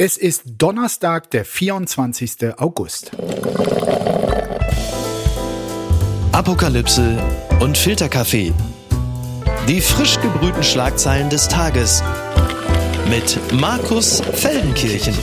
Es ist Donnerstag, der 24. August. Apokalypse und Filterkaffee. Die frisch gebrühten Schlagzeilen des Tages mit Markus Feldenkirchen.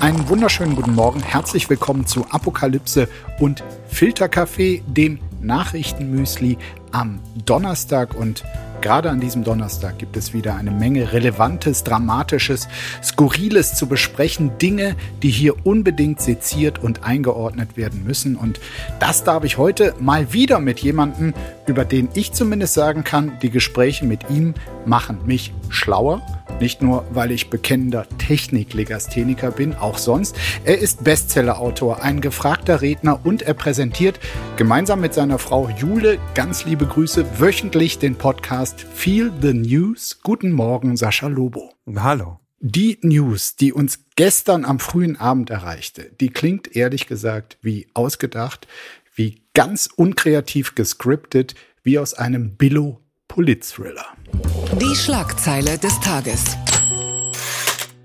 Einen wunderschönen guten Morgen. Herzlich willkommen zu Apokalypse und Filterkaffee, dem Nachrichtenmüsli am Donnerstag und Gerade an diesem Donnerstag gibt es wieder eine Menge Relevantes, Dramatisches, Skurriles zu besprechen. Dinge, die hier unbedingt seziert und eingeordnet werden müssen. Und das darf ich heute mal wieder mit jemandem, über den ich zumindest sagen kann, die Gespräche mit ihm machen mich schlauer nicht nur, weil ich bekennender Techniklegastheniker bin, auch sonst. Er ist Bestsellerautor, ein gefragter Redner und er präsentiert gemeinsam mit seiner Frau Jule, ganz liebe Grüße, wöchentlich den Podcast Feel the News. Guten Morgen, Sascha Lobo. Hallo. Die News, die uns gestern am frühen Abend erreichte, die klingt ehrlich gesagt wie ausgedacht, wie ganz unkreativ gescriptet, wie aus einem Billo-Polit-Thriller. Die Schlagzeile des Tages.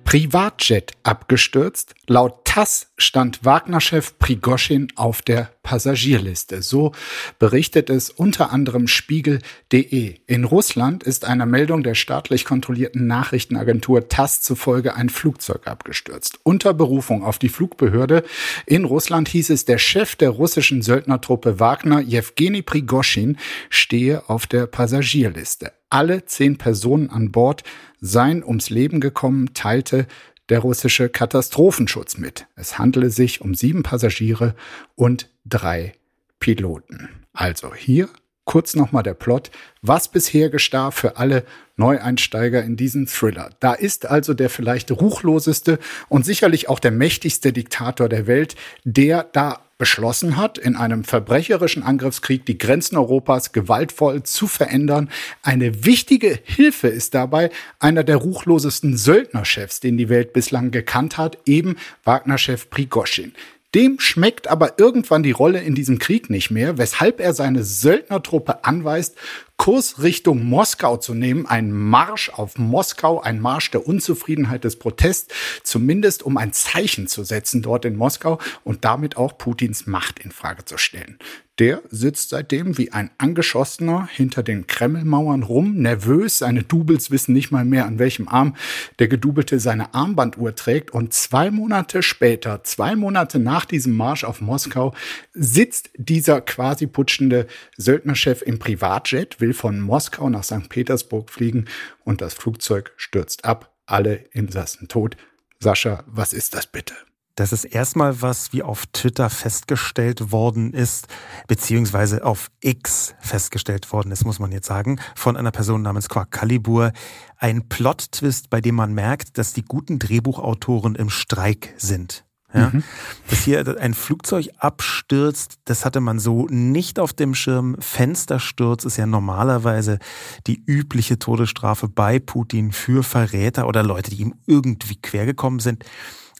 Privatjet abgestürzt. Laut TASS stand Wagner-Chef Prigoschin auf der Passagierliste. So berichtet es unter anderem Spiegel.de. In Russland ist einer Meldung der staatlich kontrollierten Nachrichtenagentur TASS zufolge ein Flugzeug abgestürzt. Unter Berufung auf die Flugbehörde in Russland hieß es, der Chef der russischen Söldnertruppe Wagner, Jewgeni Prigoschin, stehe auf der Passagierliste. Alle zehn Personen an Bord seien ums Leben gekommen, teilte der russische Katastrophenschutz mit. Es handele sich um sieben Passagiere und drei Piloten. Also hier kurz nochmal der Plot, was bisher geschah für alle Neueinsteiger in diesen Thriller. Da ist also der vielleicht ruchloseste und sicherlich auch der mächtigste Diktator der Welt, der da beschlossen hat, in einem verbrecherischen Angriffskrieg die Grenzen Europas gewaltvoll zu verändern. Eine wichtige Hilfe ist dabei einer der ruchlosesten Söldnerchefs, den die Welt bislang gekannt hat, eben Wagner-Chef Prigoschin. Dem schmeckt aber irgendwann die Rolle in diesem Krieg nicht mehr, weshalb er seine Söldnertruppe anweist, Kurs Richtung Moskau zu nehmen, ein Marsch auf Moskau, ein Marsch der Unzufriedenheit des Protests, zumindest um ein Zeichen zu setzen dort in Moskau und damit auch Putins Macht in Frage zu stellen. Der sitzt seitdem wie ein Angeschossener hinter den Kremlmauern rum, nervös. Seine Doubles wissen nicht mal mehr, an welchem Arm der Gedubelte seine Armbanduhr trägt. Und zwei Monate später, zwei Monate nach diesem Marsch auf Moskau, sitzt dieser quasi putschende Söldnerchef im Privatjet, will von Moskau nach St. Petersburg fliegen und das Flugzeug stürzt ab. Alle Insassen tot. Sascha, was ist das bitte? Das ist erstmal was, wie auf Twitter festgestellt worden ist, beziehungsweise auf X festgestellt worden ist, muss man jetzt sagen, von einer Person namens Quark Calibur. Ein Plot-Twist, bei dem man merkt, dass die guten Drehbuchautoren im Streik sind. Ja? Mhm. Dass hier ein Flugzeug abstürzt, das hatte man so nicht auf dem Schirm. Fenstersturz ist ja normalerweise die übliche Todesstrafe bei Putin für Verräter oder Leute, die ihm irgendwie quergekommen sind.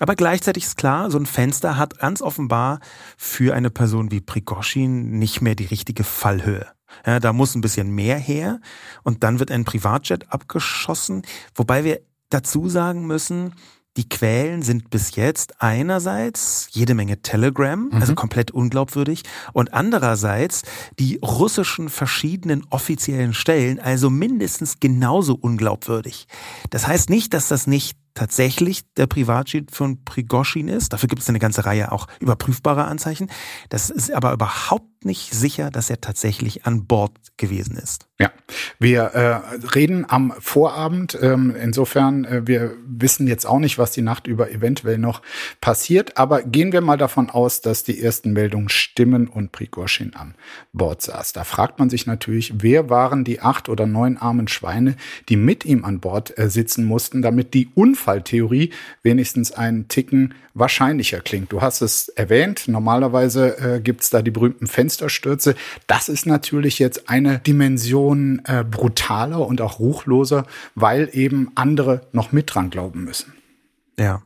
Aber gleichzeitig ist klar, so ein Fenster hat ganz offenbar für eine Person wie Prigoschin nicht mehr die richtige Fallhöhe. Ja, da muss ein bisschen mehr her und dann wird ein Privatjet abgeschossen, wobei wir dazu sagen müssen, die Quellen sind bis jetzt einerseits jede Menge Telegram, mhm. also komplett unglaubwürdig, und andererseits die russischen verschiedenen offiziellen Stellen, also mindestens genauso unglaubwürdig. Das heißt nicht, dass das nicht tatsächlich der Privatjet von Prigoschin ist. Dafür gibt es eine ganze Reihe auch überprüfbarer Anzeichen. Das ist aber überhaupt nicht sicher, dass er tatsächlich an Bord gewesen ist. Ja, wir äh, reden am Vorabend. Ähm, insofern, äh, wir wissen jetzt auch nicht, was die Nacht über eventuell noch passiert. Aber gehen wir mal davon aus, dass die ersten Meldungen stimmen und Prigoschin am Bord saß. Da fragt man sich natürlich, wer waren die acht oder neun armen Schweine, die mit ihm an Bord äh, sitzen mussten, damit die Unfalltheorie wenigstens einen Ticken wahrscheinlicher klingt. Du hast es erwähnt. Normalerweise äh, gibt es da die berühmten Fenster Fensterstürze. Das ist natürlich jetzt eine Dimension äh, brutaler und auch ruchloser, weil eben andere noch mit dran glauben müssen. Ja,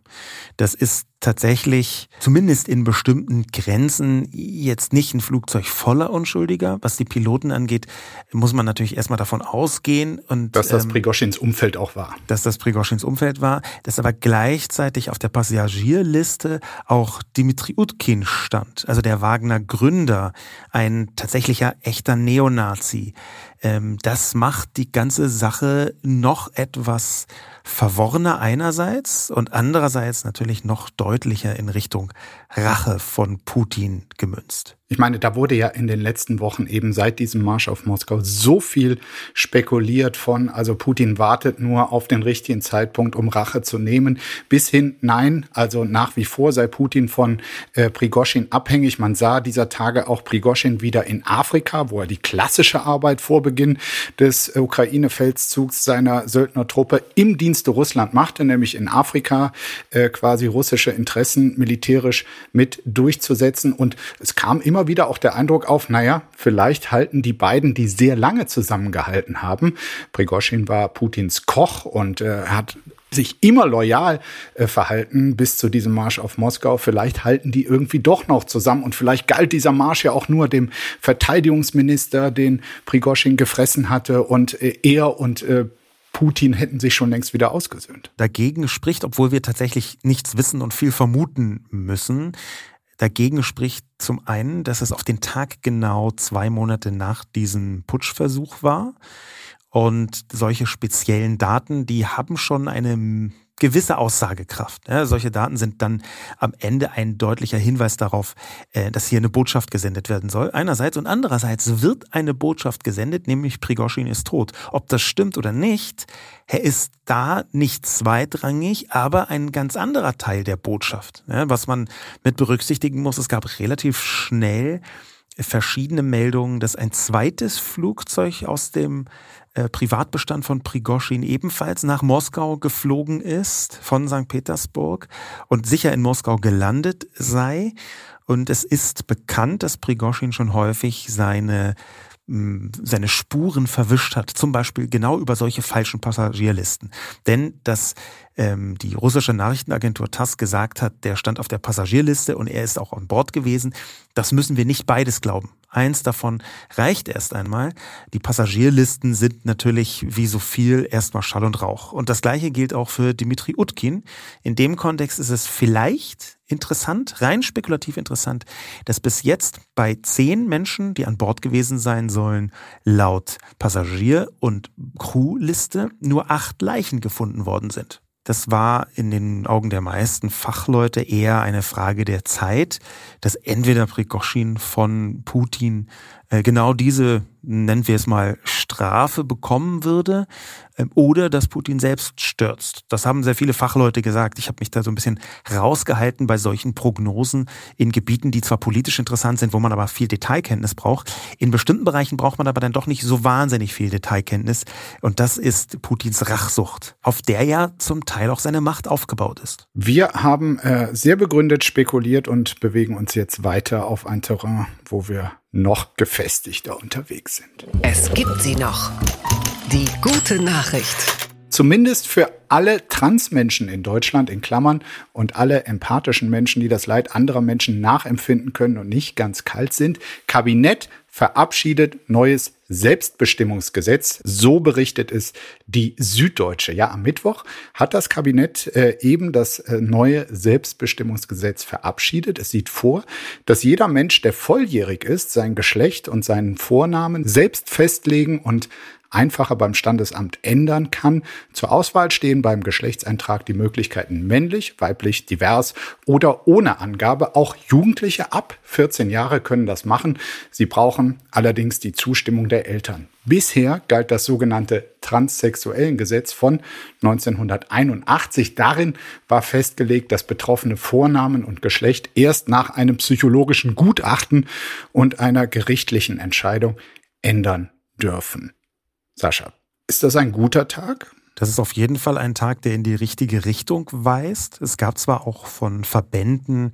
das ist tatsächlich, zumindest in bestimmten Grenzen, jetzt nicht ein Flugzeug voller Unschuldiger. Was die Piloten angeht, muss man natürlich erstmal davon ausgehen. Und, dass das ähm, Prigoschins Umfeld auch war. Dass das Prigoschins Umfeld war, dass aber gleichzeitig auf der Passagierliste auch Dimitri Utkin stand, also der Wagner Gründer, ein tatsächlicher echter Neonazi. Ähm, das macht die ganze Sache noch etwas verworrener einerseits und andererseits natürlich noch deutlicher in Richtung Rache von Putin gemünzt. Ich meine, da wurde ja in den letzten Wochen eben seit diesem Marsch auf Moskau so viel spekuliert von, also Putin wartet nur auf den richtigen Zeitpunkt, um Rache zu nehmen, bis hin, nein, also nach wie vor sei Putin von äh, Prigoschin abhängig. Man sah dieser Tage auch Prigoschin wieder in Afrika, wo er die klassische Arbeit vor Beginn des Ukraine-Feldzugs seiner Söldnertruppe im Dienste Russland machte, nämlich in Afrika äh, quasi russische Interessen militärisch mit durchzusetzen. Und es kam immer wieder auch der Eindruck auf, naja, vielleicht halten die beiden, die sehr lange zusammengehalten haben. Prigoschin war Putins Koch und äh, hat sich immer loyal äh, verhalten bis zu diesem Marsch auf Moskau. Vielleicht halten die irgendwie doch noch zusammen und vielleicht galt dieser Marsch ja auch nur dem Verteidigungsminister, den Prigoschin gefressen hatte und äh, er und äh, Putin hätten sich schon längst wieder ausgesöhnt. Dagegen spricht, obwohl wir tatsächlich nichts wissen und viel vermuten müssen, dagegen spricht zum einen, dass es auf den Tag genau zwei Monate nach diesem Putschversuch war. Und solche speziellen Daten, die haben schon eine gewisse Aussagekraft. Ja, solche Daten sind dann am Ende ein deutlicher Hinweis darauf, äh, dass hier eine Botschaft gesendet werden soll. Einerseits und andererseits wird eine Botschaft gesendet, nämlich Prigoschin ist tot. Ob das stimmt oder nicht, er ist da nicht zweitrangig, aber ein ganz anderer Teil der Botschaft. Ja, was man mit berücksichtigen muss, es gab relativ schnell verschiedene Meldungen, dass ein zweites Flugzeug aus dem äh, Privatbestand von Prigoschin ebenfalls nach Moskau geflogen ist von St. Petersburg und sicher in Moskau gelandet sei. Und es ist bekannt, dass Prigoschin schon häufig seine seine Spuren verwischt hat, zum Beispiel genau über solche falschen Passagierlisten. Denn dass ähm, die russische Nachrichtenagentur TASS gesagt hat, der stand auf der Passagierliste und er ist auch an Bord gewesen, das müssen wir nicht beides glauben. Eins davon reicht erst einmal. Die Passagierlisten sind natürlich wie so viel erstmal Schall und Rauch. Und das gleiche gilt auch für Dimitri Utkin. In dem Kontext ist es vielleicht interessant, rein spekulativ interessant, dass bis jetzt bei zehn Menschen, die an Bord gewesen sein sollen, laut Passagier- und Crewliste nur acht Leichen gefunden worden sind. Das war in den Augen der meisten Fachleute eher eine Frage der Zeit, dass entweder Prigoschin von Putin genau diese, nennen wir es mal, Strafe bekommen würde ähm, oder dass Putin selbst stürzt. Das haben sehr viele Fachleute gesagt. Ich habe mich da so ein bisschen rausgehalten bei solchen Prognosen in Gebieten, die zwar politisch interessant sind, wo man aber viel Detailkenntnis braucht. In bestimmten Bereichen braucht man aber dann doch nicht so wahnsinnig viel Detailkenntnis. Und das ist Putins Rachsucht, auf der ja zum Teil auch seine Macht aufgebaut ist. Wir haben äh, sehr begründet spekuliert und bewegen uns jetzt weiter auf ein Terrain, wo wir noch gefestigter unterwegs sind. Es gibt sie noch. Die gute Nachricht. Zumindest für alle Transmenschen in Deutschland in Klammern und alle empathischen Menschen, die das Leid anderer Menschen nachempfinden können und nicht ganz kalt sind. Kabinett verabschiedet neues Selbstbestimmungsgesetz. So berichtet es die Süddeutsche. Ja, am Mittwoch hat das Kabinett äh, eben das äh, neue Selbstbestimmungsgesetz verabschiedet. Es sieht vor, dass jeder Mensch, der volljährig ist, sein Geschlecht und seinen Vornamen selbst festlegen und einfacher beim Standesamt ändern kann. Zur Auswahl stehen beim Geschlechtseintrag die Möglichkeiten männlich, weiblich, divers oder ohne Angabe. Auch Jugendliche ab 14 Jahre können das machen. Sie brauchen allerdings die Zustimmung der Eltern. Bisher galt das sogenannte Transsexuellengesetz von 1981. Darin war festgelegt, dass betroffene Vornamen und Geschlecht erst nach einem psychologischen Gutachten und einer gerichtlichen Entscheidung ändern dürfen. Sascha, ist das ein guter Tag? Das ist auf jeden Fall ein Tag, der in die richtige Richtung weist. Es gab zwar auch von Verbänden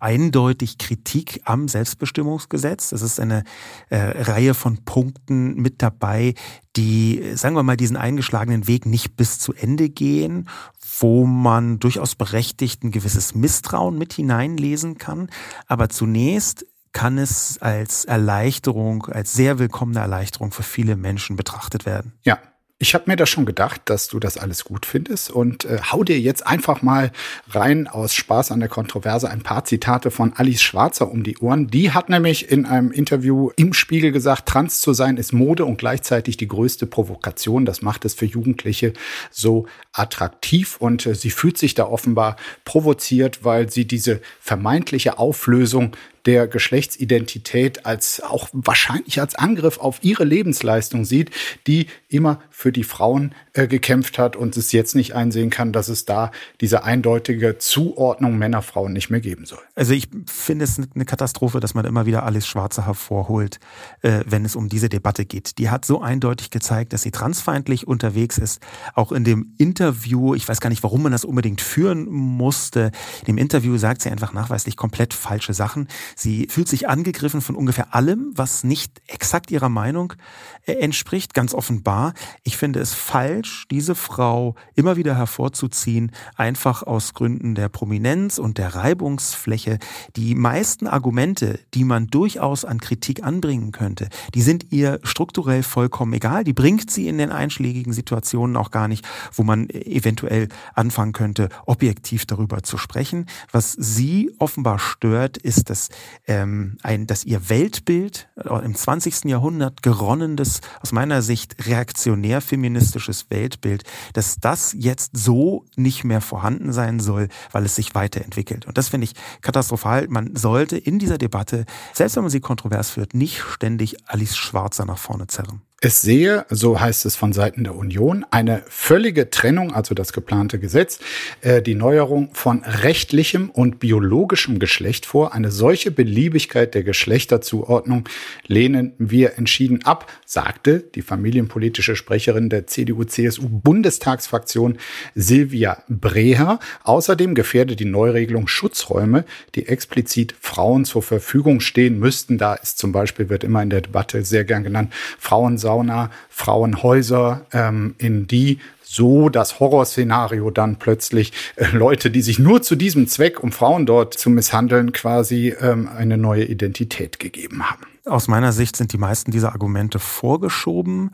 eindeutig Kritik am Selbstbestimmungsgesetz. Es ist eine äh, Reihe von Punkten mit dabei, die, sagen wir mal, diesen eingeschlagenen Weg nicht bis zu Ende gehen, wo man durchaus berechtigt ein gewisses Misstrauen mit hineinlesen kann. Aber zunächst kann es als Erleichterung, als sehr willkommene Erleichterung für viele Menschen betrachtet werden. Ja, ich habe mir da schon gedacht, dass du das alles gut findest und äh, hau dir jetzt einfach mal rein aus Spaß an der Kontroverse ein paar Zitate von Alice Schwarzer um die Ohren. Die hat nämlich in einem Interview im Spiegel gesagt, trans zu sein ist Mode und gleichzeitig die größte Provokation. Das macht es für Jugendliche so attraktiv und äh, sie fühlt sich da offenbar provoziert, weil sie diese vermeintliche Auflösung der Geschlechtsidentität als auch wahrscheinlich als Angriff auf ihre Lebensleistung sieht, die immer für die Frauen äh, gekämpft hat und es jetzt nicht einsehen kann, dass es da diese eindeutige Zuordnung Männer-Frauen nicht mehr geben soll. Also ich finde es eine Katastrophe, dass man immer wieder Alice Schwarze hervorholt, äh, wenn es um diese Debatte geht. Die hat so eindeutig gezeigt, dass sie transfeindlich unterwegs ist. Auch in dem Interview, ich weiß gar nicht, warum man das unbedingt führen musste, in dem Interview sagt sie einfach nachweislich komplett falsche Sachen. Sie fühlt sich angegriffen von ungefähr allem, was nicht exakt ihrer Meinung äh, entspricht, ganz offenbar. Ich finde es falsch, diese Frau immer wieder hervorzuziehen, einfach aus Gründen der Prominenz und der Reibungsfläche. Die meisten Argumente, die man durchaus an Kritik anbringen könnte, die sind ihr strukturell vollkommen egal. Die bringt sie in den einschlägigen Situationen auch gar nicht, wo man eventuell anfangen könnte, objektiv darüber zu sprechen. Was sie offenbar stört, ist, dass ähm, ein, dass ihr Weltbild äh, im 20. Jahrhundert geronnenes, aus meiner Sicht reaktionär feministisches Weltbild, dass das jetzt so nicht mehr vorhanden sein soll, weil es sich weiterentwickelt. Und das finde ich katastrophal. Man sollte in dieser Debatte, selbst wenn man sie kontrovers führt, nicht ständig Alice Schwarzer nach vorne zerren. Es sehe, so heißt es von Seiten der Union, eine völlige Trennung, also das geplante Gesetz, äh, die Neuerung von rechtlichem und biologischem Geschlecht vor. Eine solche Beliebigkeit der Geschlechterzuordnung lehnen wir entschieden ab, sagte die familienpolitische Sprecherin der CDU-CSU-Bundestagsfraktion Silvia Breher. Außerdem gefährdet die Neuregelung Schutzräume, die explizit Frauen zur Verfügung stehen müssten. Da ist zum Beispiel, wird immer in der Debatte sehr gern genannt, Frauensaal Sauna, Frauenhäuser, ähm, in die so das Horrorszenario dann plötzlich äh, Leute, die sich nur zu diesem Zweck, um Frauen dort zu misshandeln, quasi ähm, eine neue Identität gegeben haben. Aus meiner Sicht sind die meisten dieser Argumente vorgeschoben.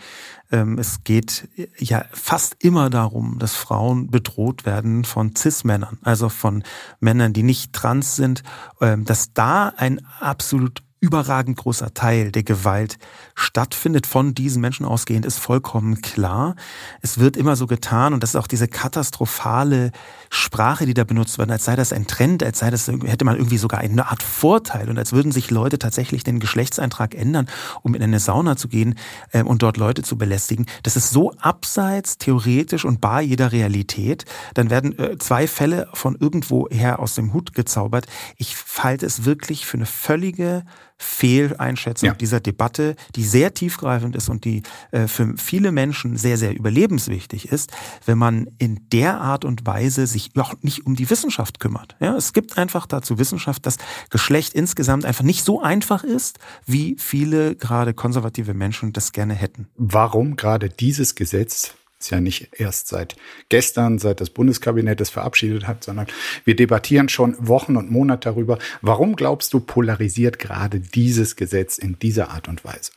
Ähm, es geht ja fast immer darum, dass Frauen bedroht werden von Cis-Männern, also von Männern, die nicht trans sind, ähm, dass da ein absolut überragend großer Teil der Gewalt stattfindet, von diesen Menschen ausgehend, ist vollkommen klar. Es wird immer so getan und das ist auch diese katastrophale Sprache, die da benutzt wird, als sei das ein Trend, als sei das, hätte man irgendwie sogar eine Art Vorteil und als würden sich Leute tatsächlich den Geschlechtseintrag ändern, um in eine Sauna zu gehen äh, und dort Leute zu belästigen. Das ist so abseits, theoretisch und bar jeder Realität. Dann werden äh, zwei Fälle von irgendwoher aus dem Hut gezaubert. Ich halte es wirklich für eine völlige Fehleinschätzung ja. dieser Debatte, die sehr tiefgreifend ist und die äh, für viele Menschen sehr, sehr überlebenswichtig ist, wenn man in der Art und Weise sich auch nicht um die Wissenschaft kümmert. Ja, es gibt einfach dazu Wissenschaft, dass Geschlecht insgesamt einfach nicht so einfach ist, wie viele gerade konservative Menschen das gerne hätten. Warum gerade dieses Gesetz ist ja nicht erst seit gestern, seit das Bundeskabinett es verabschiedet hat, sondern wir debattieren schon Wochen und Monate darüber. Warum glaubst du, polarisiert gerade dieses Gesetz in dieser Art und Weise?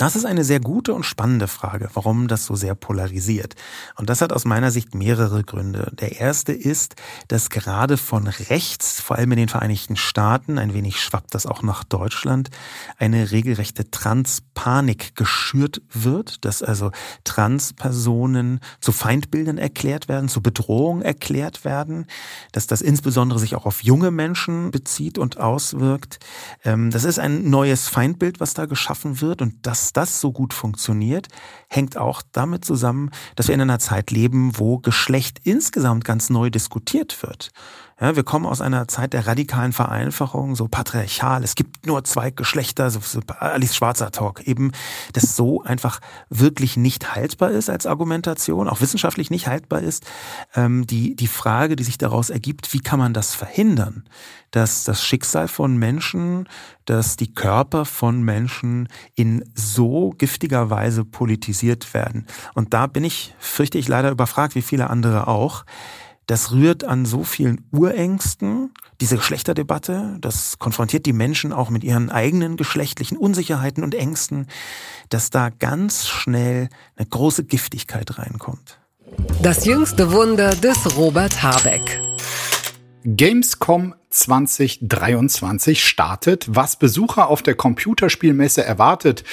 Das ist eine sehr gute und spannende Frage, warum das so sehr polarisiert. Und das hat aus meiner Sicht mehrere Gründe. Der erste ist, dass gerade von rechts, vor allem in den Vereinigten Staaten, ein wenig schwappt das auch nach Deutschland, eine regelrechte Transpanik geschürt wird, dass also Transpersonen zu Feindbildern erklärt werden, zu Bedrohungen erklärt werden, dass das insbesondere sich auch auf junge Menschen bezieht und auswirkt. Ähm, das ist ein neues Feindbild, was da geschaffen wird und das das so gut funktioniert, hängt auch damit zusammen, dass wir in einer Zeit leben, wo Geschlecht insgesamt ganz neu diskutiert wird. Ja, wir kommen aus einer Zeit der radikalen Vereinfachung, so patriarchal, es gibt nur zwei Geschlechter, so, so Alice Schwarzer Talk, eben, das so einfach wirklich nicht haltbar ist als Argumentation, auch wissenschaftlich nicht haltbar ist. Ähm, die, die Frage, die sich daraus ergibt, wie kann man das verhindern? Dass das Schicksal von Menschen, dass die Körper von Menschen in so giftiger Weise politisiert werden. Und da bin ich, fürchte ich, leider überfragt, wie viele andere auch. Das rührt an so vielen Urängsten, diese Geschlechterdebatte, das konfrontiert die Menschen auch mit ihren eigenen geschlechtlichen Unsicherheiten und Ängsten, dass da ganz schnell eine große Giftigkeit reinkommt. Das jüngste Wunder des Robert Habeck. Gamescom 2023 startet. Was Besucher auf der Computerspielmesse erwartet,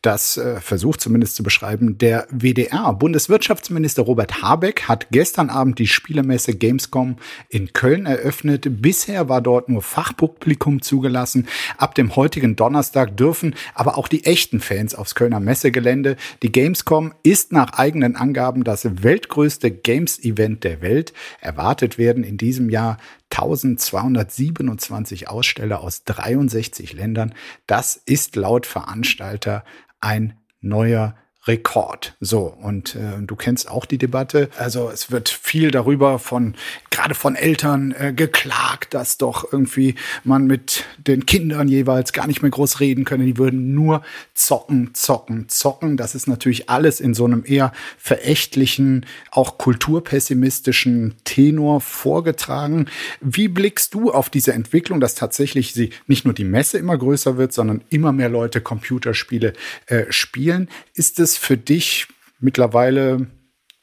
das äh, versucht zumindest zu beschreiben der WDR. Bundeswirtschaftsminister Robert Habeck hat gestern Abend die Spielemesse Gamescom in Köln eröffnet. Bisher war dort nur Fachpublikum zugelassen. Ab dem heutigen Donnerstag dürfen aber auch die echten Fans aufs Kölner Messegelände. Die Gamescom ist nach eigenen Angaben das weltgrößte Games-Event der Welt. Erwartet werden in diesem Jahr 1227 Aussteller aus 63 Ländern. Das ist laut Veranstalter ein neuer Rekord. So, und äh, du kennst auch die Debatte. Also es wird viel darüber von, gerade von Eltern äh, geklagt, dass doch irgendwie man mit den Kindern jeweils gar nicht mehr groß reden könne. Die würden nur zocken, zocken, zocken. Das ist natürlich alles in so einem eher verächtlichen, auch kulturpessimistischen Tenor vorgetragen. Wie blickst du auf diese Entwicklung, dass tatsächlich sie nicht nur die Messe immer größer wird, sondern immer mehr Leute Computerspiele äh, spielen? Ist es es für dich mittlerweile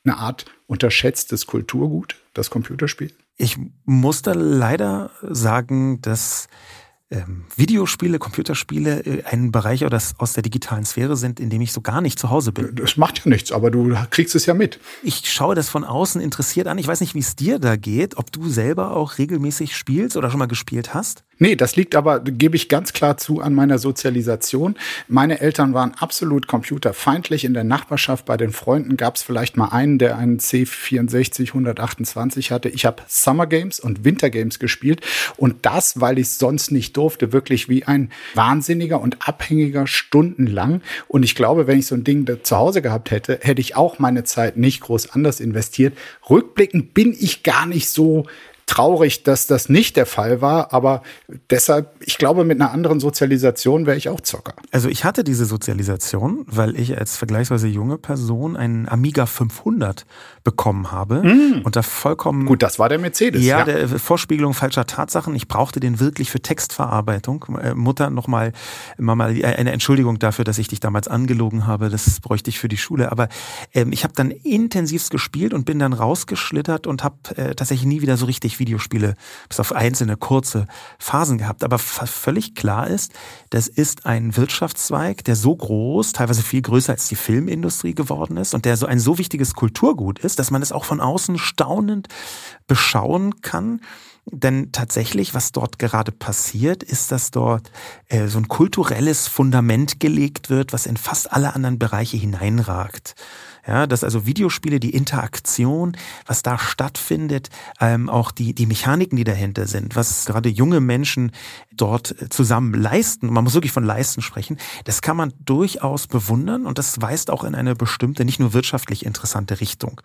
eine Art unterschätztes Kulturgut, das Computerspiel? Ich muss da leider sagen, dass ähm, Videospiele, Computerspiele äh, ein Bereich aus, aus der digitalen Sphäre sind, in dem ich so gar nicht zu Hause bin. Das macht ja nichts, aber du kriegst es ja mit. Ich schaue das von außen interessiert an. Ich weiß nicht, wie es dir da geht, ob du selber auch regelmäßig spielst oder schon mal gespielt hast. Nee, das liegt aber, gebe ich ganz klar zu, an meiner Sozialisation. Meine Eltern waren absolut computerfeindlich. In der Nachbarschaft bei den Freunden gab es vielleicht mal einen, der einen C64 128 hatte. Ich habe Summer Games und Winter Games gespielt und das, weil ich sonst nicht durfte, wirklich wie ein Wahnsinniger und Abhängiger stundenlang. Und ich glaube, wenn ich so ein Ding zu Hause gehabt hätte, hätte ich auch meine Zeit nicht groß anders investiert. Rückblickend bin ich gar nicht so traurig, dass das nicht der Fall war, aber deshalb, ich glaube, mit einer anderen Sozialisation wäre ich auch Zocker. Also ich hatte diese Sozialisation, weil ich als vergleichsweise junge Person einen Amiga 500 bekommen habe mm. und da vollkommen gut, das war der Mercedes. Ja, ja, der Vorspiegelung falscher Tatsachen. Ich brauchte den wirklich für Textverarbeitung. Äh, Mutter nochmal, Mama, äh, eine Entschuldigung dafür, dass ich dich damals angelogen habe. Das bräuchte ich für die Schule. Aber ähm, ich habe dann intensivst gespielt und bin dann rausgeschlittert und habe äh, tatsächlich nie wieder so richtig Videospiele bis auf einzelne kurze Phasen gehabt. Aber völlig klar ist, das ist ein Wirtschaftszweig, der so groß, teilweise viel größer als die Filmindustrie geworden ist und der so ein so wichtiges Kulturgut ist, dass man es auch von außen staunend beschauen kann. Denn tatsächlich, was dort gerade passiert, ist, dass dort äh, so ein kulturelles Fundament gelegt wird, was in fast alle anderen Bereiche hineinragt. Ja, dass also Videospiele, die Interaktion, was da stattfindet, ähm, auch die, die Mechaniken, die dahinter sind, was gerade junge Menschen dort zusammen leisten, man muss wirklich von leisten sprechen, das kann man durchaus bewundern und das weist auch in eine bestimmte, nicht nur wirtschaftlich interessante Richtung.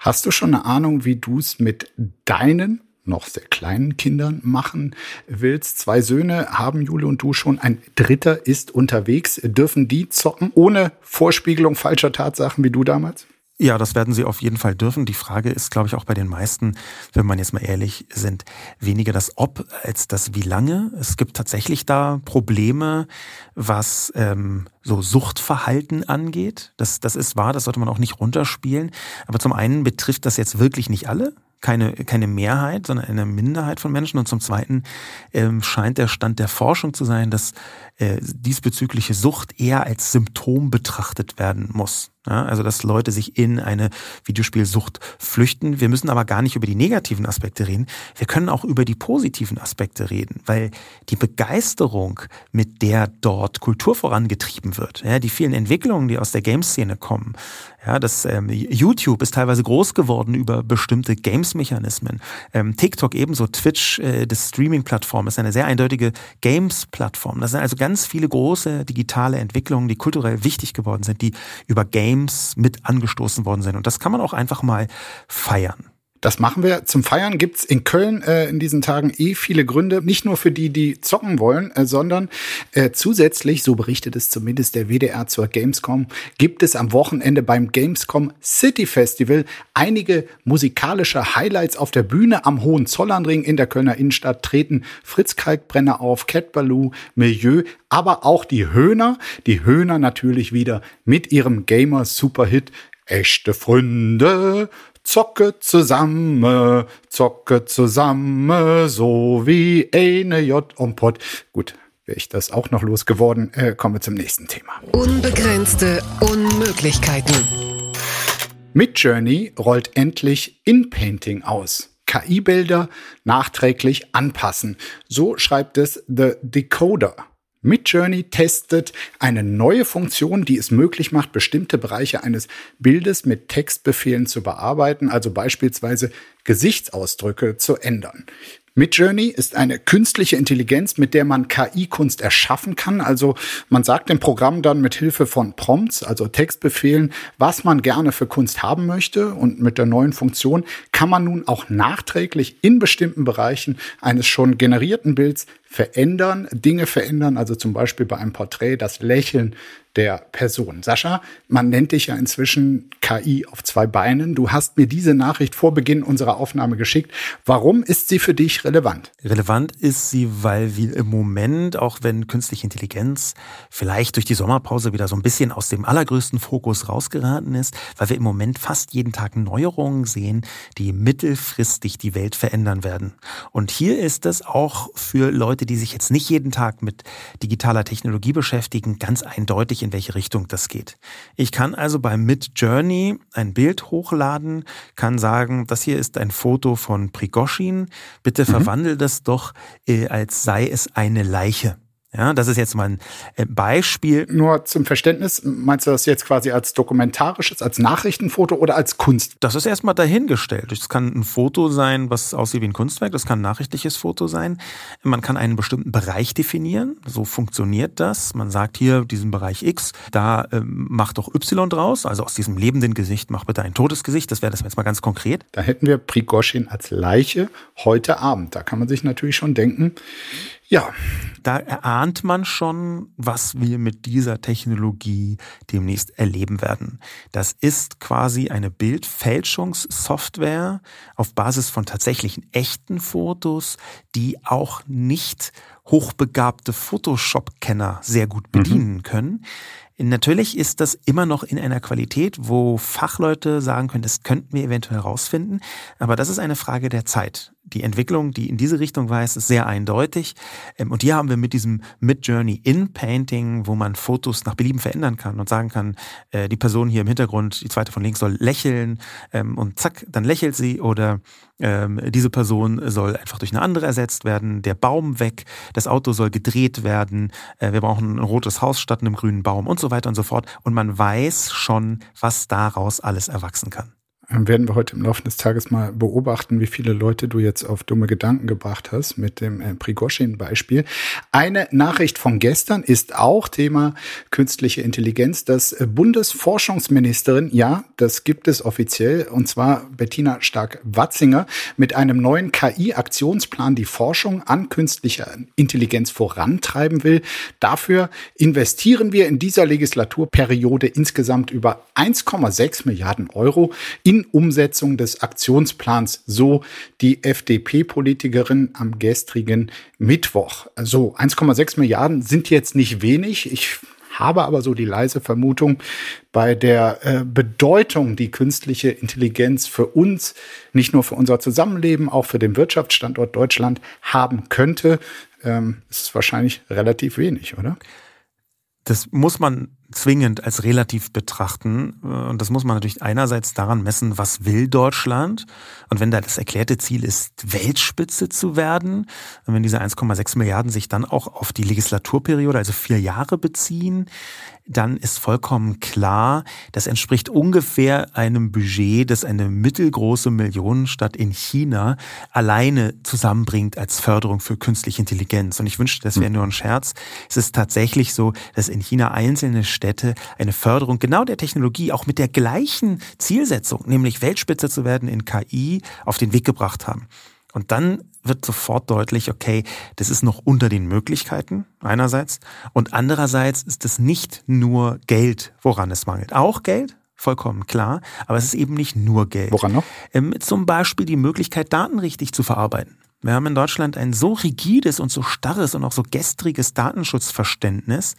Hast du schon eine Ahnung, wie du es mit deinen noch sehr kleinen Kindern machen willst. Zwei Söhne haben Jule und du schon. Ein dritter ist unterwegs. Dürfen die zocken ohne Vorspiegelung falscher Tatsachen wie du damals? Ja, das werden sie auf jeden Fall dürfen. Die Frage ist, glaube ich, auch bei den meisten, wenn man jetzt mal ehrlich sind, weniger das Ob als das Wie lange. Es gibt tatsächlich da Probleme, was ähm, so Suchtverhalten angeht. Das, das ist wahr, das sollte man auch nicht runterspielen. Aber zum einen betrifft das jetzt wirklich nicht alle keine, keine Mehrheit, sondern eine Minderheit von Menschen. Und zum Zweiten ähm, scheint der Stand der Forschung zu sein, dass äh, diesbezügliche Sucht eher als Symptom betrachtet werden muss. Ja, also dass Leute sich in eine Videospielsucht flüchten. Wir müssen aber gar nicht über die negativen Aspekte reden. Wir können auch über die positiven Aspekte reden, weil die Begeisterung, mit der dort Kultur vorangetrieben wird, ja, die vielen Entwicklungen, die aus der Games-Szene kommen, ja, das ähm, YouTube ist teilweise groß geworden über bestimmte Games-Mechanismen. Ähm, TikTok ebenso, Twitch, äh, das Streaming-Plattform ist eine sehr eindeutige Games-Plattform. Das sind also ganz viele große digitale Entwicklungen, die kulturell wichtig geworden sind, die über Games mit angestoßen worden sind. Und das kann man auch einfach mal feiern. Das machen wir. Zum Feiern gibt's in Köln äh, in diesen Tagen eh viele Gründe, nicht nur für die, die zocken wollen, äh, sondern äh, zusätzlich, so berichtet es zumindest der WDR zur Gamescom, gibt es am Wochenende beim Gamescom City Festival einige musikalische Highlights auf der Bühne. Am Hohenzollernring in der Kölner Innenstadt treten Fritz Kalkbrenner auf, Cat Baloo, Milieu, aber auch die Höhner, die Höhner natürlich wieder mit ihrem Gamer Superhit Echte Freunde Zocke zusammen, zocke zusammen, so wie eine J und Pot. Gut, wäre ich das auch noch losgeworden. Äh, kommen wir zum nächsten Thema. Unbegrenzte Unmöglichkeiten. Midjourney rollt endlich In-Painting aus. KI-Bilder nachträglich anpassen. So schreibt es The Decoder. Midjourney testet eine neue Funktion, die es möglich macht, bestimmte Bereiche eines Bildes mit Textbefehlen zu bearbeiten, also beispielsweise Gesichtsausdrücke zu ändern. Midjourney ist eine künstliche Intelligenz, mit der man KI-Kunst erschaffen kann. Also man sagt dem Programm dann mit Hilfe von Prompts, also Textbefehlen, was man gerne für Kunst haben möchte. Und mit der neuen Funktion kann man nun auch nachträglich in bestimmten Bereichen eines schon generierten Bilds verändern, Dinge verändern, also zum Beispiel bei einem Porträt das Lächeln der Person. Sascha, man nennt dich ja inzwischen KI auf zwei Beinen. Du hast mir diese Nachricht vor Beginn unserer Aufnahme geschickt. Warum ist sie für dich relevant? Relevant ist sie, weil wir im Moment, auch wenn künstliche Intelligenz vielleicht durch die Sommerpause wieder so ein bisschen aus dem allergrößten Fokus rausgeraten ist, weil wir im Moment fast jeden Tag Neuerungen sehen, die mittelfristig die Welt verändern werden. Und hier ist es auch für Leute, die sich jetzt nicht jeden Tag mit digitaler Technologie beschäftigen, ganz eindeutig in welche Richtung das geht. Ich kann also bei Mid Journey ein Bild hochladen, kann sagen, das hier ist ein Foto von Prigoschin, bitte mhm. verwandel das doch, äh, als sei es eine Leiche. Ja, das ist jetzt mal ein äh, Beispiel. Nur zum Verständnis, meinst du das jetzt quasi als dokumentarisches, als Nachrichtenfoto oder als Kunst? Das ist erstmal dahingestellt. Es kann ein Foto sein, was aussieht wie ein Kunstwerk, das kann ein nachrichtliches Foto sein. Man kann einen bestimmten Bereich definieren, so funktioniert das. Man sagt hier, diesen Bereich X, da ähm, macht doch Y draus, also aus diesem lebenden Gesicht mach bitte ein totes Gesicht, das wäre das jetzt mal ganz konkret. Da hätten wir Prigoschin als Leiche heute Abend. Da kann man sich natürlich schon denken, ja. Da erahnt man schon, was wir mit dieser Technologie demnächst erleben werden. Das ist quasi eine Bildfälschungssoftware auf Basis von tatsächlichen echten Fotos, die auch nicht hochbegabte Photoshop-Kenner sehr gut mhm. bedienen mhm. können. Natürlich ist das immer noch in einer Qualität, wo Fachleute sagen können, das könnten wir eventuell herausfinden, aber das ist eine Frage der Zeit die Entwicklung, die in diese Richtung weist, ist sehr eindeutig. Ähm, und hier haben wir mit diesem Mid-Journey In-Painting, wo man Fotos nach Belieben verändern kann und sagen kann, äh, die Person hier im Hintergrund, die zweite von links, soll lächeln ähm, und zack, dann lächelt sie oder ähm, diese Person soll einfach durch eine andere ersetzt werden, der Baum weg, das Auto soll gedreht werden, äh, wir brauchen ein rotes Haus statt einem grünen Baum und so weiter und so fort. Und man weiß schon, was daraus alles erwachsen kann werden wir heute im Laufe des Tages mal beobachten, wie viele Leute du jetzt auf dumme Gedanken gebracht hast mit dem äh, Prigoschin-Beispiel. Eine Nachricht von gestern ist auch Thema künstliche Intelligenz, dass äh, Bundesforschungsministerin, ja, das gibt es offiziell, und zwar Bettina Stark-Watzinger, mit einem neuen KI-Aktionsplan die Forschung an künstlicher Intelligenz vorantreiben will. Dafür investieren wir in dieser Legislaturperiode insgesamt über 1,6 Milliarden Euro in in Umsetzung des Aktionsplans, so die FDP-Politikerin am gestrigen Mittwoch. Also 1,6 Milliarden sind jetzt nicht wenig. Ich habe aber so die leise Vermutung, bei der äh, Bedeutung, die künstliche Intelligenz für uns, nicht nur für unser Zusammenleben, auch für den Wirtschaftsstandort Deutschland haben könnte, ähm, ist es wahrscheinlich relativ wenig, oder? Das muss man zwingend als relativ betrachten. Und das muss man natürlich einerseits daran messen, was will Deutschland. Und wenn da das erklärte Ziel ist, Weltspitze zu werden, und wenn diese 1,6 Milliarden sich dann auch auf die Legislaturperiode, also vier Jahre beziehen, dann ist vollkommen klar, das entspricht ungefähr einem Budget, das eine mittelgroße Millionenstadt in China alleine zusammenbringt als Förderung für künstliche Intelligenz. Und ich wünschte, das wäre hm. nur ein Scherz. Es ist tatsächlich so, dass in China einzelne Städte eine Förderung genau der Technologie auch mit der gleichen Zielsetzung, nämlich Weltspitze zu werden in KI, auf den Weg gebracht haben. Und dann wird sofort deutlich, okay, das ist noch unter den Möglichkeiten einerseits und andererseits ist es nicht nur Geld, woran es mangelt. Auch Geld, vollkommen klar, aber es ist eben nicht nur Geld. Woran noch? Ähm, zum Beispiel die Möglichkeit, Daten richtig zu verarbeiten. Wir haben in Deutschland ein so rigides und so starres und auch so gestriges Datenschutzverständnis,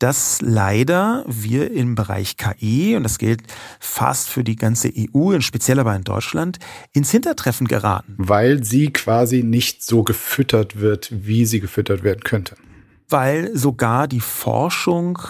dass leider wir im Bereich KI, und das gilt fast für die ganze EU und speziell aber in Deutschland, ins Hintertreffen geraten. Weil sie quasi nicht so gefüttert wird, wie sie gefüttert werden könnte. Weil sogar die Forschung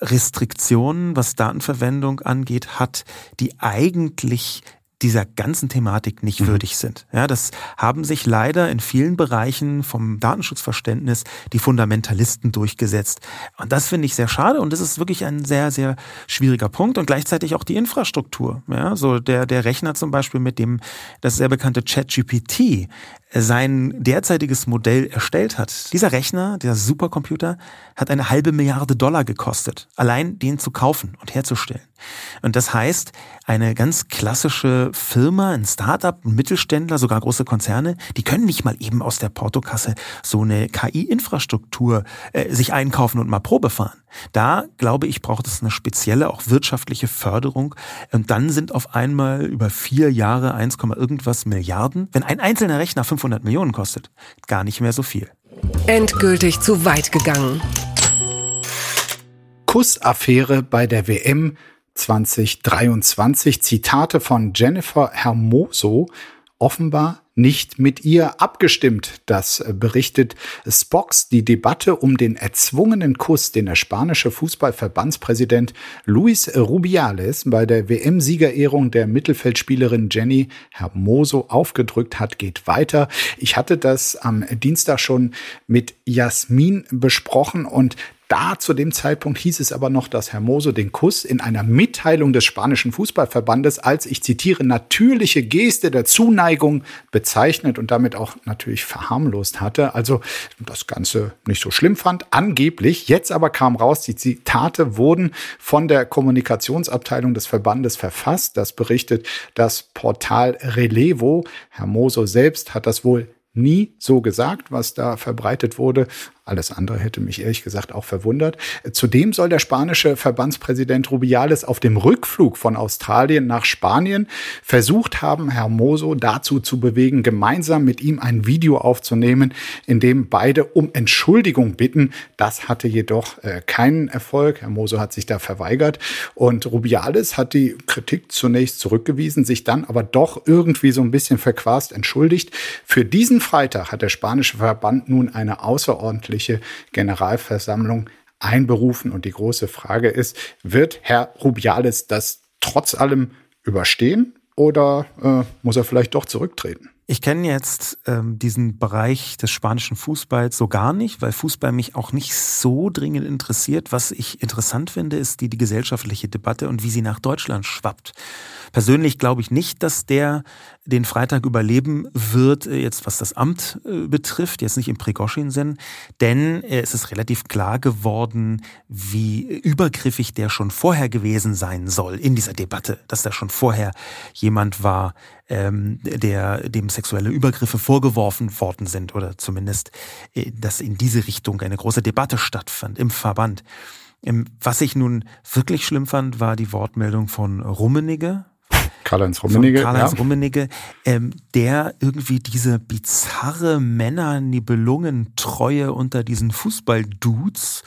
Restriktionen, was Datenverwendung angeht, hat, die eigentlich dieser ganzen Thematik nicht mhm. würdig sind. Ja, das haben sich leider in vielen Bereichen vom Datenschutzverständnis die Fundamentalisten durchgesetzt. Und das finde ich sehr schade und das ist wirklich ein sehr, sehr schwieriger Punkt und gleichzeitig auch die Infrastruktur. Ja, so der, der Rechner zum Beispiel mit dem, das sehr bekannte ChatGPT, sein derzeitiges Modell erstellt hat. Dieser Rechner, der Supercomputer, hat eine halbe Milliarde Dollar gekostet, allein den zu kaufen und herzustellen. Und das heißt, eine ganz klassische Firma, ein Startup, ein Mittelständler, sogar große Konzerne, die können nicht mal eben aus der Portokasse so eine KI-Infrastruktur äh, sich einkaufen und mal Probe fahren. Da, glaube ich, braucht es eine spezielle, auch wirtschaftliche Förderung. Und dann sind auf einmal über vier Jahre 1, irgendwas Milliarden. Wenn ein einzelner Rechner 500 Millionen kostet, gar nicht mehr so viel. Endgültig zu weit gegangen. Kussaffäre bei der WM 2023. Zitate von Jennifer Hermoso. Offenbar nicht mit ihr abgestimmt. Das berichtet Spox. Die Debatte um den erzwungenen Kuss, den der spanische Fußballverbandspräsident Luis Rubiales bei der WM-Siegerehrung der Mittelfeldspielerin Jenny Hermoso aufgedrückt hat, geht weiter. Ich hatte das am Dienstag schon mit Jasmin besprochen und da zu dem Zeitpunkt hieß es aber noch, dass Hermoso den Kuss in einer Mitteilung des spanischen Fußballverbandes als, ich zitiere, natürliche Geste der Zuneigung bezeichnet und damit auch natürlich verharmlost hatte. Also das Ganze nicht so schlimm fand, angeblich. Jetzt aber kam raus, die Zitate wurden von der Kommunikationsabteilung des Verbandes verfasst. Das berichtet das Portal Relevo. Hermoso selbst hat das wohl nie so gesagt, was da verbreitet wurde. Alles andere hätte mich ehrlich gesagt auch verwundert. Zudem soll der spanische Verbandspräsident Rubiales auf dem Rückflug von Australien nach Spanien versucht haben, Hermoso dazu zu bewegen, gemeinsam mit ihm ein Video aufzunehmen, in dem beide um Entschuldigung bitten. Das hatte jedoch äh, keinen Erfolg. Hermoso hat sich da verweigert und Rubiales hat die Kritik zunächst zurückgewiesen, sich dann aber doch irgendwie so ein bisschen verquast entschuldigt. Für diesen Freitag hat der spanische Verband nun eine außerordentliche monatliche Generalversammlung einberufen. Und die große Frage ist, wird Herr Rubiales das trotz allem überstehen oder äh, muss er vielleicht doch zurücktreten? Ich kenne jetzt ähm, diesen Bereich des spanischen Fußballs so gar nicht, weil Fußball mich auch nicht so dringend interessiert. Was ich interessant finde, ist die, die gesellschaftliche Debatte und wie sie nach Deutschland schwappt. Persönlich glaube ich nicht, dass der den Freitag überleben wird, äh, jetzt was das Amt äh, betrifft, jetzt nicht im Prigoschin-Sinn, denn äh, es ist relativ klar geworden, wie übergriffig der schon vorher gewesen sein soll in dieser Debatte, dass da schon vorher jemand war, ähm, der dem sexuelle Übergriffe vorgeworfen worden sind oder zumindest, dass in diese Richtung eine große Debatte stattfand im Verband. Ähm, was ich nun wirklich schlimm fand, war die Wortmeldung von Rummenigge, Karl-Heinz Rummenigge. Karl-Heinz ja. Rummenigge, ähm, der irgendwie diese bizarre Männer-Nibelungen-Treue unter diesen Fußball-Dudes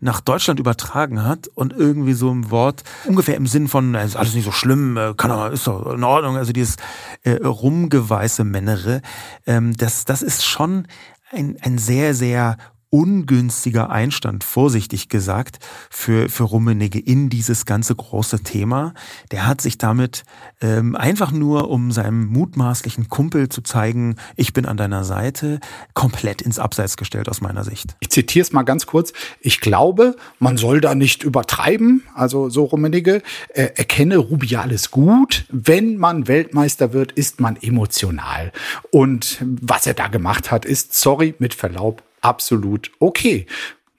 nach Deutschland übertragen hat und irgendwie so im Wort ungefähr im Sinn von ist alles nicht so schlimm, äh, kann aber ist doch in Ordnung, also dieses äh, rumgeweiße Männere, ähm, das das ist schon ein ein sehr sehr ungünstiger Einstand, vorsichtig gesagt, für, für Rummenigge in dieses ganze große Thema. Der hat sich damit ähm, einfach nur, um seinem mutmaßlichen Kumpel zu zeigen, ich bin an deiner Seite, komplett ins Abseits gestellt aus meiner Sicht. Ich zitiere es mal ganz kurz. Ich glaube, man soll da nicht übertreiben. Also so Rummenigge, äh, erkenne Rubiales gut. Wenn man Weltmeister wird, ist man emotional. Und was er da gemacht hat, ist, sorry, mit Verlaub, absolut okay.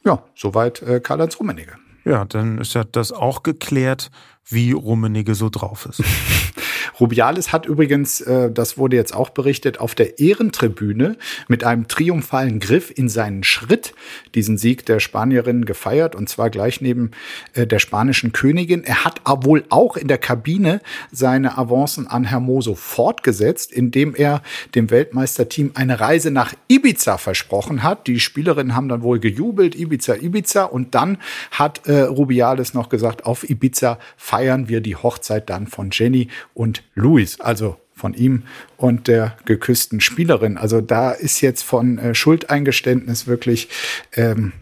Ja, soweit äh, Karl-Heinz Rummenigge. Ja, dann ist ja das auch geklärt, wie Rummenigge so drauf ist. Rubiales hat übrigens, äh, das wurde jetzt auch berichtet, auf der Ehrentribüne mit einem triumphalen Griff in seinen Schritt diesen Sieg der Spanierinnen gefeiert und zwar gleich neben äh, der spanischen Königin. Er hat wohl auch in der Kabine seine Avancen an Hermoso fortgesetzt, indem er dem Weltmeisterteam eine Reise nach Ibiza versprochen hat. Die Spielerinnen haben dann wohl gejubelt, Ibiza, Ibiza und dann hat äh, Rubiales noch gesagt, auf Ibiza feiern wir die Hochzeit dann von Jenny und Luis, also von ihm und der geküssten Spielerin. Also da ist jetzt von äh, Schuldeingeständnis wirklich ähm,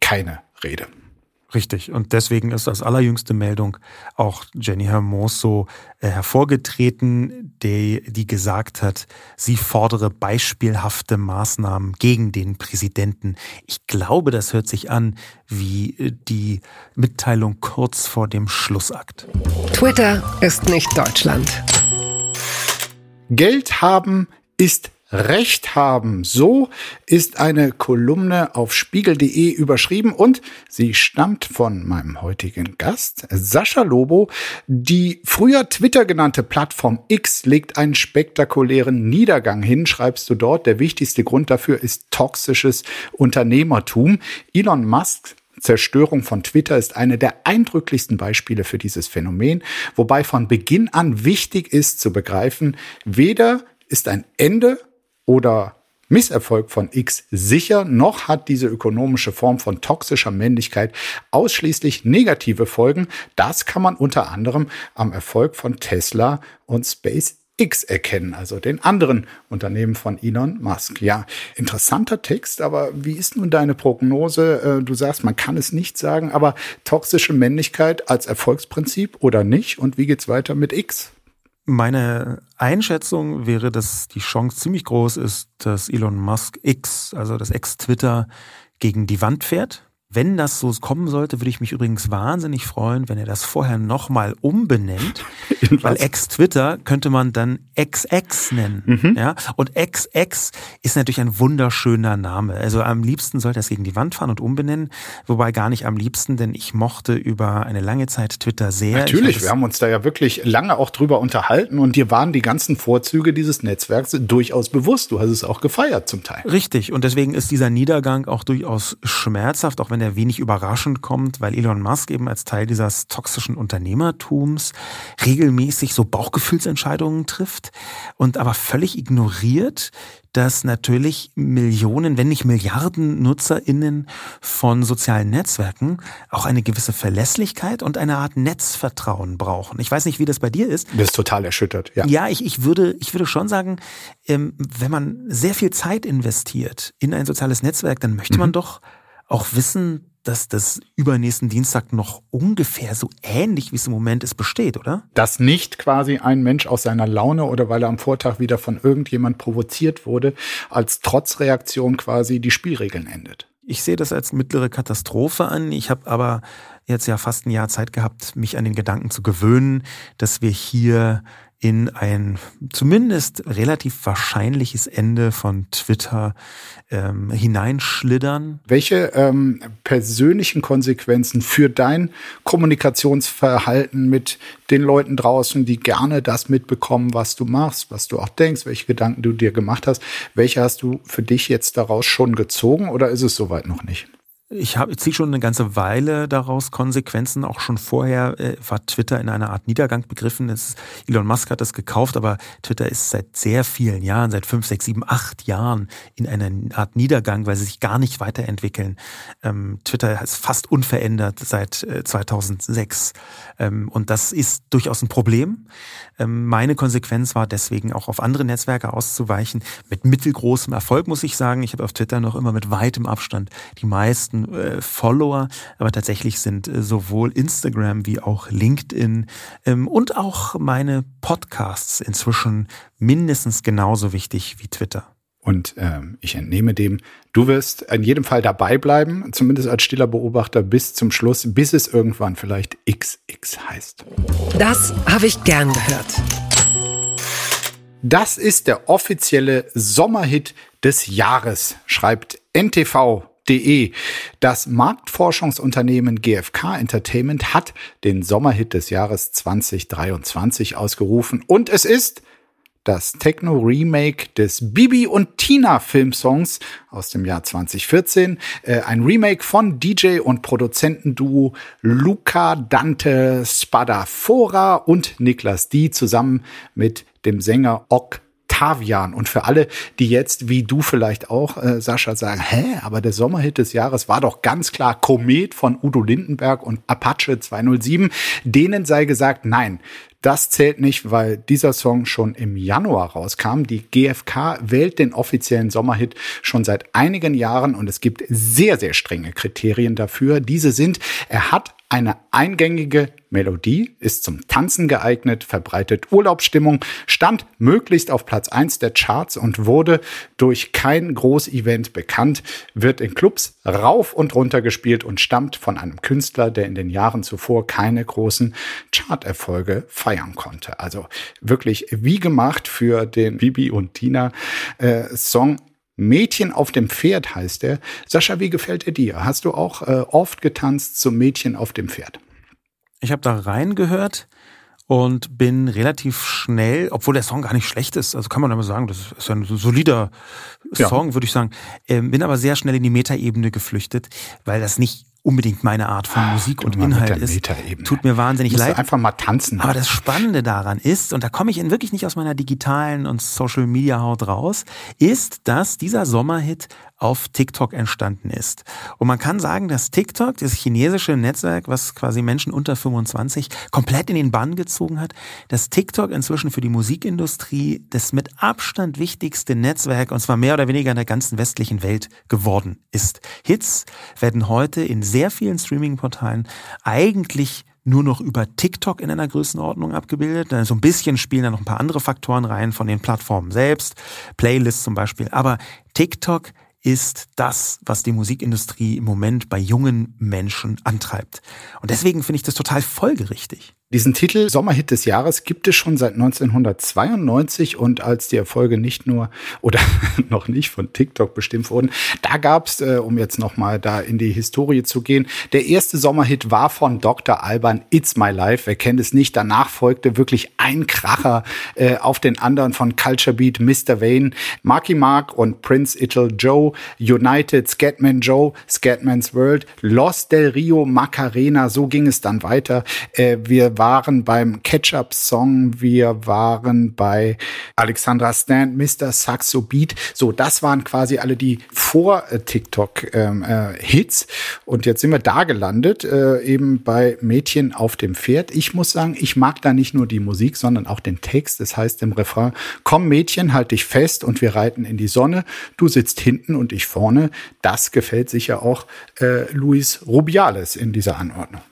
keine Rede. Richtig. Und deswegen ist als allerjüngste Meldung auch Jenny Hermoso äh, hervorgetreten, die, die gesagt hat, sie fordere beispielhafte Maßnahmen gegen den Präsidenten. Ich glaube, das hört sich an wie äh, die Mitteilung kurz vor dem Schlussakt. Twitter ist nicht Deutschland. Geld haben ist Recht haben. So ist eine Kolumne auf spiegel.de überschrieben und sie stammt von meinem heutigen Gast, Sascha Lobo. Die früher Twitter genannte Plattform X legt einen spektakulären Niedergang hin, schreibst du dort. Der wichtigste Grund dafür ist toxisches Unternehmertum. Elon Musk Zerstörung von Twitter ist eine der eindrücklichsten Beispiele für dieses Phänomen, wobei von Beginn an wichtig ist zu begreifen, weder ist ein Ende oder Misserfolg von X sicher, noch hat diese ökonomische Form von toxischer Männlichkeit ausschließlich negative Folgen. Das kann man unter anderem am Erfolg von Tesla und SpaceX erkennen, also den anderen Unternehmen von Elon Musk. Ja, interessanter Text, aber wie ist nun deine Prognose? Äh, du sagst, man kann es nicht sagen, aber toxische Männlichkeit als Erfolgsprinzip oder nicht? Und wie geht's weiter mit X? Meine Einschätzung wäre, dass die Chance ziemlich groß ist, dass Elon Musk X, also das Ex-Twitter, gegen die Wand fährt. Wenn das so kommen sollte, würde ich mich übrigens wahnsinnig freuen, wenn er das vorher nochmal umbenennt. weil Ex-Twitter könnte man dann XX nennen. Mhm. Ja? Und XX ist natürlich ein wunderschöner Name. Also am liebsten sollte er es gegen die Wand fahren und umbenennen. Wobei gar nicht am liebsten, denn ich mochte über eine lange Zeit Twitter sehr. Natürlich, wir haben uns da ja wirklich lange auch drüber unterhalten und dir waren die ganzen Vorzüge dieses Netzwerks durchaus bewusst. Du hast es auch gefeiert zum Teil. Richtig. Und deswegen ist dieser Niedergang auch durchaus schmerzhaft, auch wenn er wenig überraschend kommt, weil Elon Musk eben als Teil dieses toxischen Unternehmertums regelmäßig so Bauchgefühlsentscheidungen trifft und aber völlig ignoriert, dass natürlich Millionen, wenn nicht Milliarden NutzerInnen von sozialen Netzwerken auch eine gewisse Verlässlichkeit und eine Art Netzvertrauen brauchen. Ich weiß nicht, wie das bei dir ist. Das ist total erschüttert, ja. Ja, ich, ich, würde, ich würde schon sagen, ähm, wenn man sehr viel Zeit investiert in ein soziales Netzwerk, dann möchte man mhm. doch auch wissen, dass das übernächsten Dienstag noch ungefähr so ähnlich wie es im Moment ist besteht, oder? Dass nicht quasi ein Mensch aus seiner Laune oder weil er am Vortag wieder von irgendjemand provoziert wurde, als Trotzreaktion quasi die Spielregeln endet. Ich sehe das als mittlere Katastrophe an. Ich habe aber jetzt ja fast ein Jahr Zeit gehabt, mich an den Gedanken zu gewöhnen, dass wir hier in ein zumindest relativ wahrscheinliches Ende von Twitter ähm, hineinschlittern. Welche ähm, persönlichen Konsequenzen für dein Kommunikationsverhalten mit den Leuten draußen, die gerne das mitbekommen, was du machst, was du auch denkst, welche Gedanken du dir gemacht hast, welche hast du für dich jetzt daraus schon gezogen oder ist es soweit noch nicht? Ich, hab, ich ziehe schon eine ganze Weile daraus Konsequenzen. Auch schon vorher äh, war Twitter in einer Art Niedergang begriffen. Es, Elon Musk hat das gekauft, aber Twitter ist seit sehr vielen Jahren, seit fünf, sechs, sieben, acht Jahren in einer Art Niedergang, weil sie sich gar nicht weiterentwickeln. Ähm, Twitter ist fast unverändert seit äh, 2006. Ähm, und das ist durchaus ein Problem. Ähm, meine Konsequenz war deswegen auch auf andere Netzwerke auszuweichen. Mit mittelgroßem Erfolg muss ich sagen. Ich habe auf Twitter noch immer mit weitem Abstand die meisten meisten äh, Follower, aber tatsächlich sind äh, sowohl Instagram wie auch LinkedIn ähm, und auch meine Podcasts inzwischen mindestens genauso wichtig wie Twitter. Und ähm, ich entnehme dem, du wirst in jedem Fall dabei bleiben, zumindest als stiller Beobachter bis zum Schluss, bis es irgendwann vielleicht XX heißt. Das habe ich gern gehört. Das ist der offizielle Sommerhit des Jahres, schreibt NTV De. Das Marktforschungsunternehmen GfK Entertainment hat den Sommerhit des Jahres 2023 ausgerufen und es ist das Techno-Remake des Bibi und Tina Filmsongs aus dem Jahr 2014. Äh, ein Remake von DJ und Produzentenduo Luca Dante Spadafora und Niklas D zusammen mit dem Sänger Ok Octavian. Und für alle, die jetzt, wie du vielleicht auch, äh, Sascha, sagen, hä, aber der Sommerhit des Jahres war doch ganz klar Komet von Udo Lindenberg und Apache 207, denen sei gesagt, nein, das zählt nicht, weil dieser Song schon im Januar rauskam. Die GfK wählt den offiziellen Sommerhit schon seit einigen Jahren und es gibt sehr, sehr strenge Kriterien dafür. Diese sind, er hat eine eingängige Melodie, ist zum Tanzen geeignet, verbreitet Urlaubsstimmung, stand möglichst auf Platz eins der Charts und wurde durch kein Großevent bekannt, wird in Clubs rauf und runter gespielt und stammt von einem Künstler, der in den Jahren zuvor keine großen Charterfolge feiern konnte. Also wirklich wie gemacht für den Bibi und Tina äh, Song Mädchen auf dem Pferd heißt er. Sascha, wie gefällt er dir? Hast du auch äh, oft getanzt zum Mädchen auf dem Pferd? Ich habe da reingehört und bin relativ schnell, obwohl der Song gar nicht schlecht ist, also kann man immer sagen, das ist ein solider Song, ja. würde ich sagen, ähm, bin aber sehr schnell in die Metaebene geflüchtet, weil das nicht unbedingt meine Art von Musik und Inhalt ist. Tut mir wahnsinnig Musst leid. Einfach mal tanzen. Aber das Spannende daran ist, und da komme ich in wirklich nicht aus meiner digitalen und Social Media Haut raus, ist, dass dieser Sommerhit auf TikTok entstanden ist. Und man kann sagen, dass TikTok, das chinesische Netzwerk, was quasi Menschen unter 25 komplett in den Bann gezogen hat, dass TikTok inzwischen für die Musikindustrie das mit Abstand wichtigste Netzwerk, und zwar mehr oder weniger in der ganzen westlichen Welt geworden ist. Hits werden heute in sehr vielen Streaming-Portalen eigentlich nur noch über TikTok in einer Größenordnung abgebildet. So ein bisschen spielen da noch ein paar andere Faktoren rein von den Plattformen selbst, Playlists zum Beispiel. Aber TikTok ist das, was die Musikindustrie im Moment bei jungen Menschen antreibt. Und deswegen finde ich das total folgerichtig. Diesen Titel Sommerhit des Jahres gibt es schon seit 1992 und als die Erfolge nicht nur oder noch nicht von TikTok bestimmt wurden, da gab es, äh, um jetzt nochmal da in die Historie zu gehen, der erste Sommerhit war von Dr. Alban, It's My Life. Wer kennt es nicht? Danach folgte wirklich ein Kracher äh, auf den anderen von Culture Beat, Mr. Wayne, Marky Mark und Prince Ital Joe, United, Scatman Joe, Scatman's World, Los del Rio, Macarena, so ging es dann weiter. Äh, wir waren beim Ketchup-Song, wir waren bei Alexandra Stand, Mr. Saxo Beat. So, das waren quasi alle die Vor-TikTok-Hits. Ähm, äh, und jetzt sind wir da gelandet, äh, eben bei Mädchen auf dem Pferd. Ich muss sagen, ich mag da nicht nur die Musik, sondern auch den Text. Das heißt im Refrain, komm Mädchen, halt dich fest und wir reiten in die Sonne. Du sitzt hinten und ich vorne. Das gefällt sicher auch äh, Luis Rubiales in dieser Anordnung.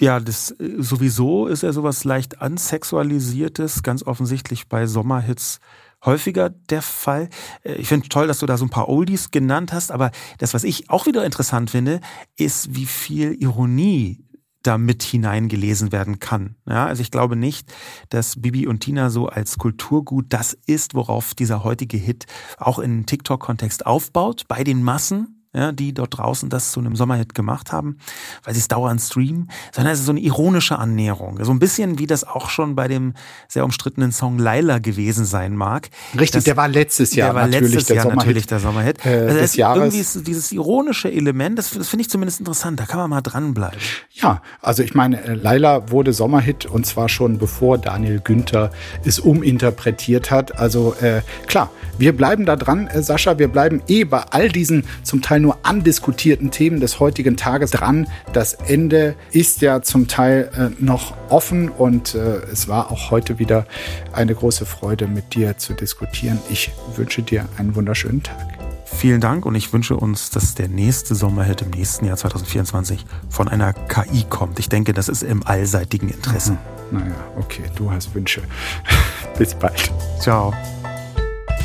Ja, das äh, sowieso ist ja sowas leicht ansexualisiertes, ganz offensichtlich bei Sommerhits häufiger der Fall. Äh, ich finde toll, dass du da so ein paar Oldies genannt hast, aber das, was ich auch wieder interessant finde, ist, wie viel Ironie da mit hineingelesen werden kann. Ja, also ich glaube nicht, dass Bibi und Tina so als Kulturgut das ist, worauf dieser heutige Hit auch in TikTok-Kontext aufbaut, bei den Massen ja, die dort draußen das zu einem Sommerhit gemacht haben, weil sie es dauernd streamen, sondern es ist so eine ironische Annäherung. So ein bisschen wie das auch schon bei dem sehr umstrittenen Song Laila gewesen sein mag. Richtig, das, der war letztes Jahr der war natürlich letztes der Jahr Sommerhit, natürlich der Sommerhit. äh, also des es, Jahres. irgendwie ist dieses ironische Element, das, das finde ich zumindest interessant, da kann man mal dranbleiben. Ja, also ich meine, äh, Laila wurde Sommerhit und zwar schon bevor Daniel Günther es uminterpretiert hat. Also äh, klar, wir bleiben da dran, äh, Sascha. Wir bleiben eh bei all diesen zum Teil nur andiskutierten Themen des heutigen Tages dran. Das Ende ist ja zum Teil äh, noch offen und äh, es war auch heute wieder eine große Freude, mit dir zu diskutieren. Ich wünsche dir einen wunderschönen Tag. Vielen Dank und ich wünsche uns, dass der nächste Sommerhit im nächsten Jahr 2024 von einer KI kommt. Ich denke, das ist im allseitigen Interesse. Naja, okay, du hast Wünsche. Bis bald. Ciao.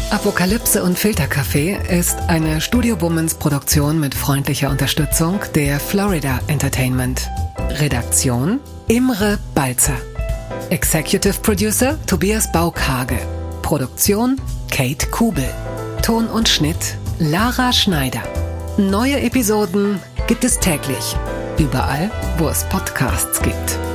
Apokalypse und Filterkaffee ist eine Studio Womans Produktion mit freundlicher Unterstützung der Florida Entertainment. Redaktion Imre Balzer. Executive Producer Tobias Baukage. Produktion Kate Kubel. Ton und Schnitt Lara Schneider. Neue Episoden gibt es täglich. Überall, wo es Podcasts gibt.